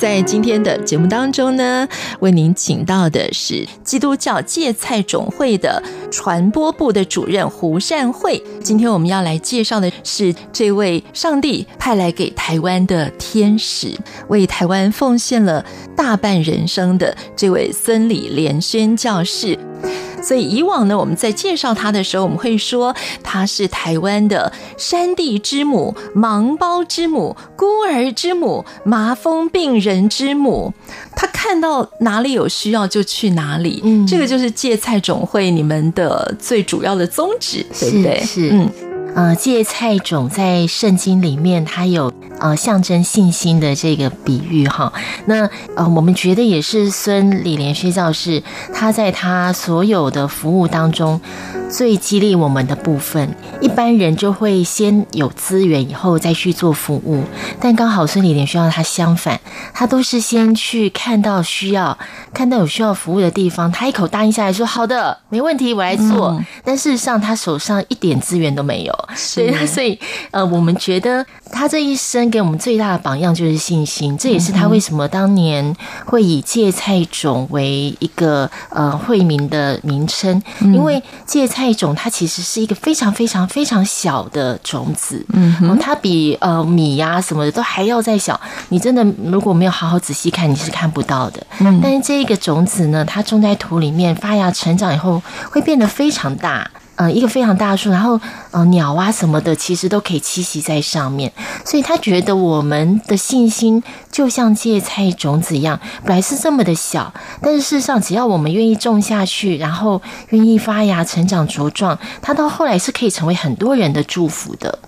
在今天的节目当中呢，为您请到的是基督教芥菜种会的传播部的主任胡善慧。今天我们要来介绍的是这位上帝派来给台湾的天使，为台湾奉献了大半人生的这位孙理莲宣教士。所以以往呢，我们在介绍他的时候，我们会说他是台湾的山地之母、盲胞之母、孤儿之母、麻风病人之母。他看到哪里有需要就去哪里，嗯，这个就是芥菜种会你们的最主要的宗旨，对不对？是，嗯。呃，芥菜种在圣经里面，它有呃象征信心的这个比喻哈。那呃，我们觉得也是孙李连宣教士，他在他所有的服务当中。最激励我们的部分，一般人就会先有资源，以后再去做服务。但刚好孙李连需要他相反，他都是先去看到需要，看到有需要服务的地方，他一口答应下来说：“好的，没问题，我来做。嗯”但事实上，他手上一点资源都没有。对，所以呃，我们觉得他这一生给我们最大的榜样就是信心。这也是他为什么当年会以芥菜种为一个呃惠民的名称，因为芥菜。种它其实是一个非常非常非常小的种子，嗯，它比呃米呀、啊、什么的都还要再小。你真的如果没有好好仔细看，你是看不到的。嗯，但是这一个种子呢，它种在土里面发芽成长以后，会变得非常大。呃，一个非常大的树，然后呃，鸟啊什么的，其实都可以栖息在上面。所以他觉得我们的信心就像芥菜种子一样，本来是这么的小，但是事实上，只要我们愿意种下去，然后愿意发芽、成长、茁壮，它到后来是可以成为很多人的祝福的。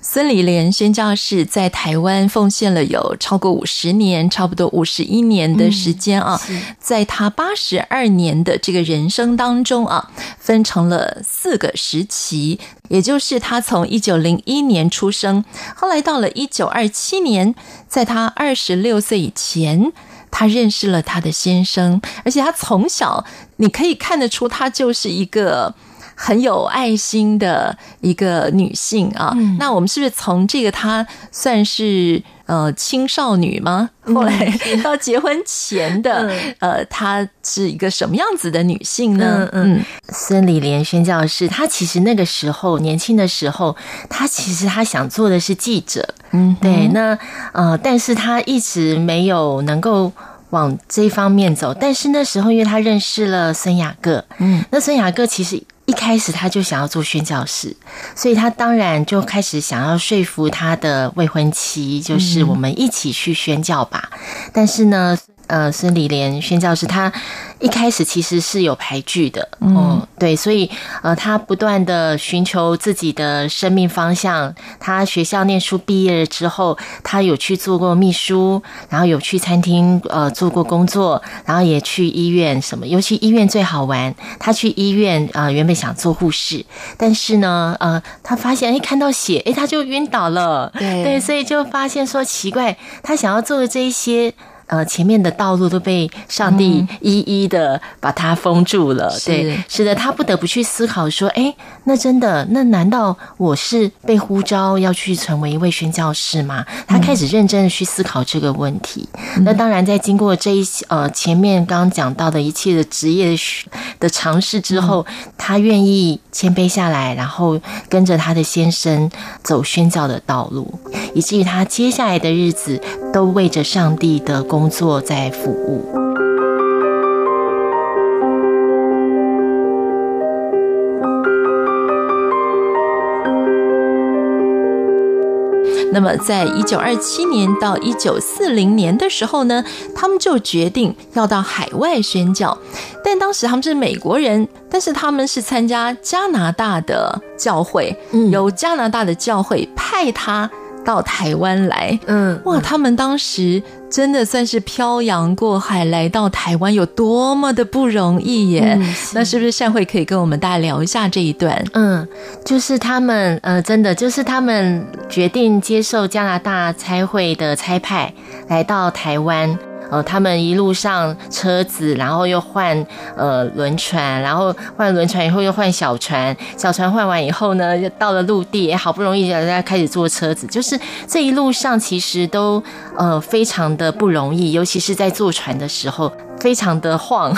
孙理莲宣教士在台湾奉献了有超过五十年，差不多五十一年的时间啊。在他八十二年的这个人生当中啊，分成了四个时期，也就是他从一九零一年出生，后来到了一九二七年，在他二十六岁以前，他认识了他的先生，而且他从小你可以看得出，他就是一个。很有爱心的一个女性啊，嗯、那我们是不是从这个她算是呃青少女吗？后来 到结婚前的、嗯、呃，她是一个什么样子的女性呢？嗯嗯，孙理莲宣教士，她其实那个时候年轻的时候，她其实她想做的是记者，嗯，对，那呃，但是她一直没有能够往这方面走。但是那时候，因为她认识了孙雅各，嗯，那孙雅各其实。一开始他就想要做宣教士，所以他当然就开始想要说服他的未婚妻，就是我们一起去宣教吧。但是呢，呃，孙李莲宣教师他。一开始其实是有排拒的，嗯，对，所以呃，他不断的寻求自己的生命方向。他学校念书毕业了之后，他有去做过秘书，然后有去餐厅呃做过工作，然后也去医院什么，尤其医院最好玩。他去医院啊，呃，原本想做护士，但是呢，呃，他发现哎，看到血，哎，他就晕倒了，对，对，所以就发现说奇怪，他想要做的这一些。呃，前面的道路都被上帝一一的把它封住了，嗯、对，是。的，他不得不去思考说，哎，那真的，那难道我是被呼召要去成为一位宣教士吗？他开始认真的去思考这个问题。嗯、那当然，在经过这一呃前面刚刚讲到的一切的职业的尝试之后，嗯、他愿意谦卑下来，然后跟着他的先生走宣教的道路，以至于他接下来的日子都为着上帝的工。作在服务。那么，在一九二七年到一九四零年的时候呢，他们就决定要到海外宣教。但当时他们是美国人，但是他们是参加加拿大的教会，由加拿大的教会派他。到台湾来。嗯，哇，他们当时真的算是漂洋过海来到台湾，有多么的不容易耶！嗯、是那是不是善慧可以跟我们大家聊一下这一段？嗯，就是他们，呃，真的就是他们决定接受加拿大差会的差派，来到台湾。呃，他们一路上车子，然后又换呃轮船，然后换轮船以后又换小船，小船换完以后呢，就到了陆地，好不容易大家开始坐车子，就是这一路上其实都呃非常的不容易，尤其是在坐船的时候。非常的晃，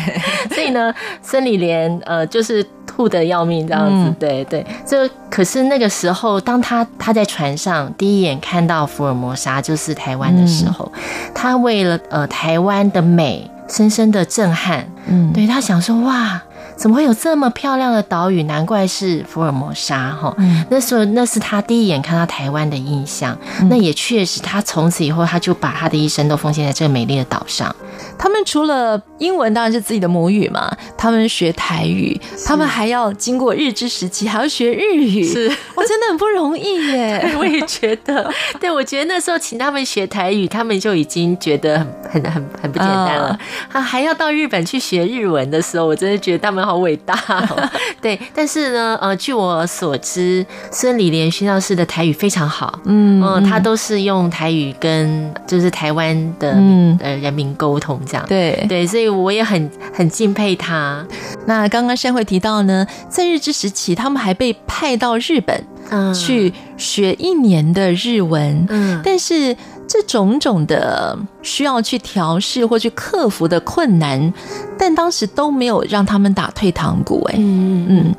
所以呢，孙理莲呃就是吐得要命这样子，嗯、对对。这可是那个时候，当他他在船上第一眼看到福尔摩沙就是台湾的时候，嗯、他为了呃台湾的美深深的震撼，嗯，对他想说哇。怎么会有这么漂亮的岛屿？难怪是福尔摩沙哈。嗯、那时候那是他第一眼看到台湾的印象。嗯、那也确实，他从此以后他就把他的一生都奉献在这个美丽的岛上。他们除了英文当然是自己的母语嘛，他们学台语，他们还要经过日治时期还要学日语，是，我真的很不容易耶。我也觉得，对，我觉得那时候请他们学台语，他们就已经觉得很很很很不简单了。他、uh, 还要到日本去学日文的时候，我真的觉得他们好。好伟大，哦，对，但是呢，呃，据我所知，孙李莲宣教士的台语非常好，嗯，嗯，他都是用台语跟就是台湾的呃人民沟通这样，对。对，所以我也很很敬佩他。那刚刚善慧提到呢，在日治时期，他们还被派到日本去学一年的日文，嗯，但是。这种种的需要去调试或去克服的困难，但当时都没有让他们打退堂鼓。哎，嗯嗯，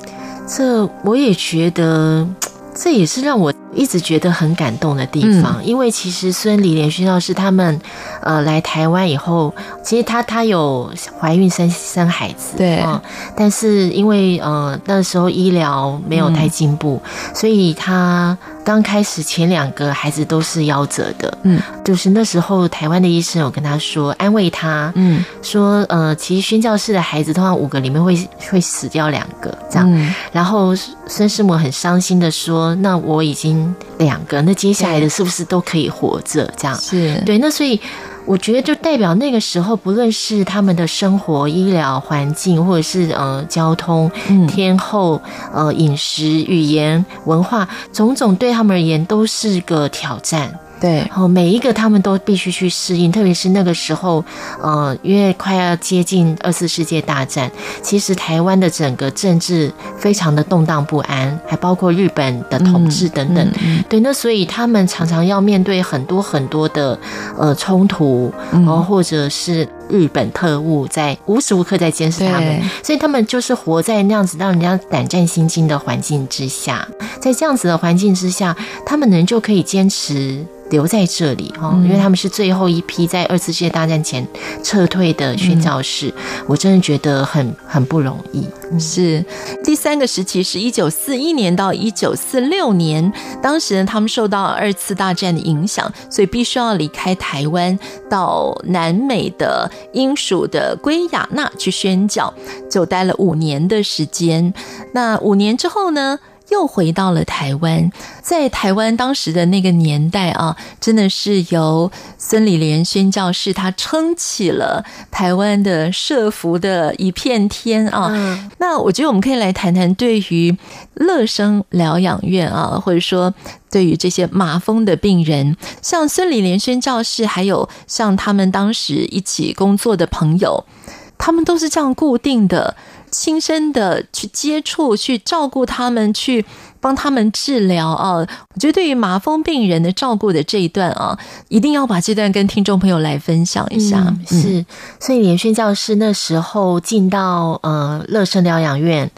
这我也觉得，这也是让我一直觉得很感动的地方。嗯、因为其实孙李连宣教士他们，呃，来台湾以后，其实他他有怀孕生生孩子，对、嗯，但是因为呃那时候医疗没有太进步，嗯、所以他。刚开始前两个孩子都是夭折的，嗯，就是那时候台湾的医生有跟他说安慰他，嗯，说呃，其实宣教士的孩子通常五个里面会会死掉两个这样，嗯、然后孙师母很伤心的说，那我已经两个，那接下来的是不是都可以活着？这样是对，那所以。我觉得就代表那个时候，不论是他们的生活、医疗环境，或者是呃交通、天候、呃饮食、语言、文化，种种对他们而言都是个挑战。对，然后每一个他们都必须去适应，特别是那个时候，呃，因为快要接近二次世界大战，其实台湾的整个政治非常的动荡不安，还包括日本的统治等等。嗯嗯、对，那所以他们常常要面对很多很多的呃冲突，然后或者是日本特务在无时无刻在监视他们，所以他们就是活在那样子让人家胆战心惊的环境之下，在这样子的环境之下，他们能就可以坚持。留在这里哈，因为他们是最后一批在二次世界大战前撤退的宣教士，嗯、我真的觉得很很不容易。是第三个时期是一九四一年到一九四六年，当时呢，他们受到二次大战的影响，所以必须要离开台湾，到南美的英属的圭亚那去宣教，就待了五年的时间。那五年之后呢，又回到了台湾，在台湾当时的那个年代啊，真的是由孙理莲宣教士他撑起了台湾的社福的一片天啊。嗯、那我觉得我们可以来谈谈对于乐生疗养院啊，或者说对于这些麻风的病人，像孙理莲宣教士，还有像他们当时一起工作的朋友，他们都是这样固定的。亲身的去接触、去照顾他们、去帮他们治疗啊！我觉得对于麻风病人的照顾的这一段啊，一定要把这段跟听众朋友来分享一下。嗯、是，所以理莲宣教师那时候进到呃乐生疗养院，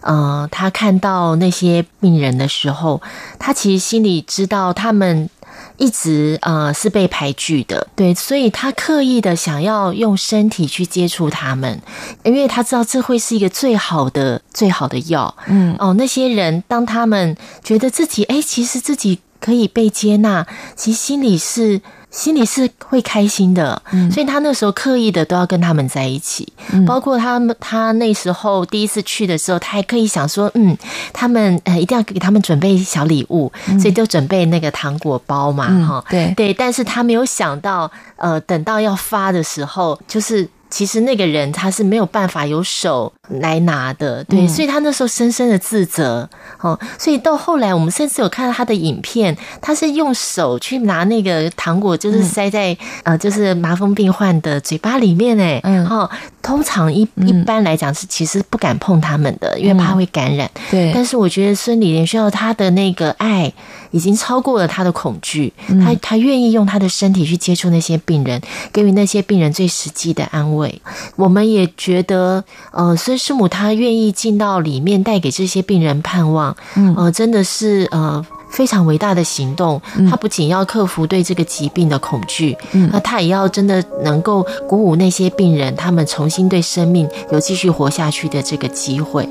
呃，他看到那些病人的时候，他其实心里知道他们。一直呃是被排拒的，对，所以他刻意的想要用身体去接触他们，因为他知道这会是一个最好的最好的药。嗯，哦，那些人当他们觉得自己哎，其实自己可以被接纳，其实心里是。心里是会开心的，所以他那时候刻意的都要跟他们在一起，嗯、包括他们，他那时候第一次去的时候，他还刻意想说，嗯，他们呃一定要给他们准备小礼物，嗯、所以就准备那个糖果包嘛，哈、嗯，对。对，但是他没有想到，呃，等到要发的时候，就是。其实那个人他是没有办法有手来拿的，对，所以他那时候深深的自责，哦，所以到后来我们甚至有看到他的影片，他是用手去拿那个糖果，就是塞在呃，就是麻风病患的嘴巴里面，哎，嗯，哦，通常一一般来讲是其实不敢碰他们的，因为怕会感染，对。但是我觉得孙理莲需要他的那个爱。已经超过了他的恐惧，他他愿意用他的身体去接触那些病人，给予那些病人最实际的安慰。我们也觉得，呃，孙师母她愿意进到里面，带给这些病人盼望，呃，真的是呃非常伟大的行动。他不仅要克服对这个疾病的恐惧，那他也要真的能够鼓舞那些病人，他们重新对生命有继续活下去的这个机会。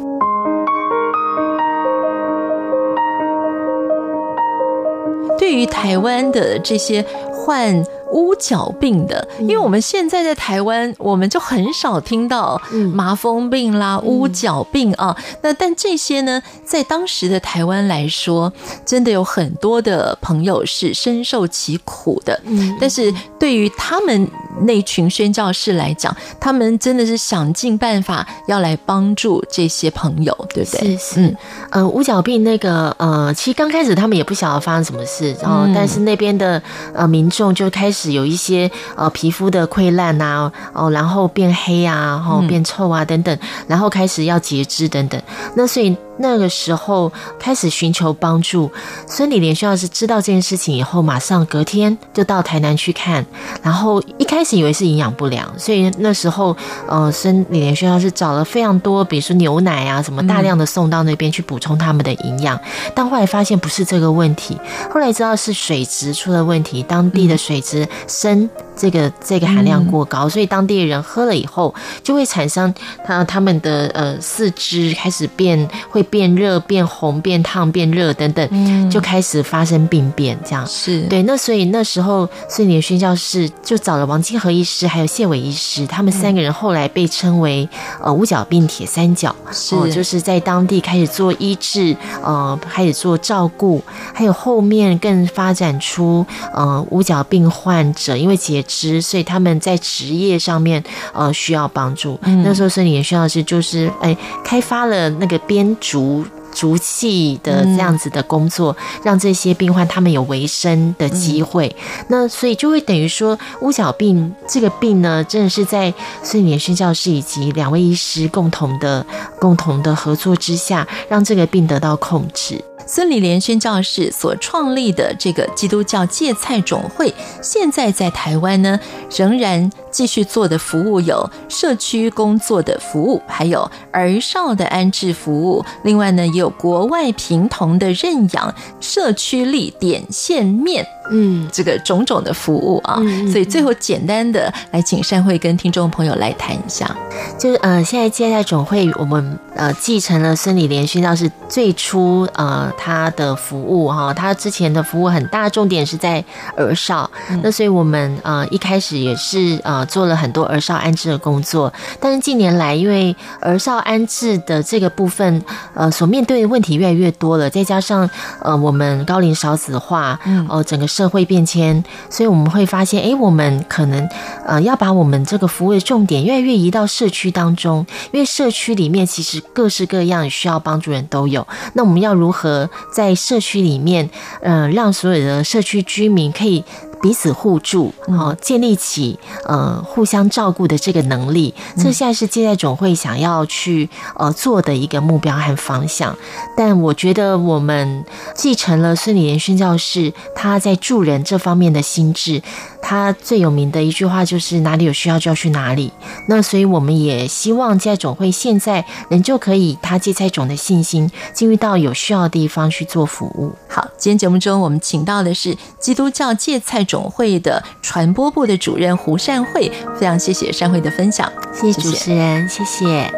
对于台湾的这些患乌角病的，因为我们现在在台湾，我们就很少听到麻风病啦、乌角病啊。那但这些呢，在当时的台湾来说，真的有很多的朋友是深受其苦的。但是对于他们那群宣教士来讲，他们真的是想尽办法要来帮助这些朋友，对不对？是是。嗯，呃，乌角病那个呃，其实刚开始他们也不晓得发生什么事，然后但是那边的呃民众就开始。有一些呃皮肤的溃烂呐，哦，然后变黑啊，然后变臭啊等等，然后开始要截肢等等，那所以。那个时候开始寻求帮助，孙理莲宣教士知道这件事情以后，马上隔天就到台南去看。然后一开始以为是营养不良，所以那时候呃，孙理莲宣教士找了非常多，比如说牛奶啊什么，大量的送到那边去补充他们的营养。但后来发现不是这个问题，后来知道是水质出了问题，当地的水质砷这个这个含量过高，所以当地的人喝了以后就会产生他他们的呃四肢开始变会。变热、变红、变烫、变热等等，就开始发生病变，这样是对。那所以那时候，孙理莲宣教士就找了王金和医师，还有谢伟医师，他们三个人后来被称为呃五角病铁三角，是、呃、就是在当地开始做医治，呃，开始做照顾，还有后面更发展出呃五角病患者因为截肢，所以他们在职业上面呃需要帮助。嗯、那时候孙理莲宣教士就是哎开发了那个编竹竹竹器的这样子的工作，让这些病患他们有维生的机会。那所以就会等于说，乌角病这个病呢，真的是在孙理莲宣教师以及两位医师共同的共同的合作之下，让这个病得到控制。孙理莲宣教士所创立的这个基督教芥菜种会，现在在台湾呢，仍然继续做的服务有社区工作的服务，还有儿少的安置服务。另外呢，也有国外平童的认养、社区力点线面，嗯，这个种种的服务啊。所以最后简单的来请善慧跟听众朋友来谈一下，就是呃，现在接待总会我们呃继承了孙理莲宣教士最初呃。他的服务哈，他之前的服务很大，重点是在儿少。那所以我们呃一开始也是呃做了很多儿少安置的工作，但是近年来因为儿少安置的这个部分呃所面对的问题越来越多了，再加上呃我们高龄少子化，嗯呃整个社社会变迁，所以我们会发现，哎，我们可能呃要把我们这个服务的重点越来越移到社区当中，因为社区里面其实各式各样需要帮助人都有，那我们要如何？在社区里面，嗯、让所有的社区居民可以。彼此互助，好，建立起呃互相照顾的这个能力，这现在是芥菜总会想要去呃做的一个目标和方向。但我觉得我们继承了孙理莲宣教士他在助人这方面的心智，他最有名的一句话就是哪里有需要就要去哪里。那所以我们也希望芥菜总会现在仍旧可以他芥菜种的信心进入到有需要的地方去做服务。好，今天节目中我们请到的是基督教芥菜种会的传播部的主任胡善慧，非常谢谢善慧的分享，谢谢主持人，谢谢。谢谢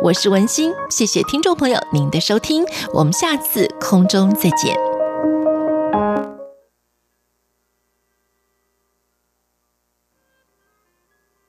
我是文心，谢谢听众朋友您的收听，我们下次空中再见。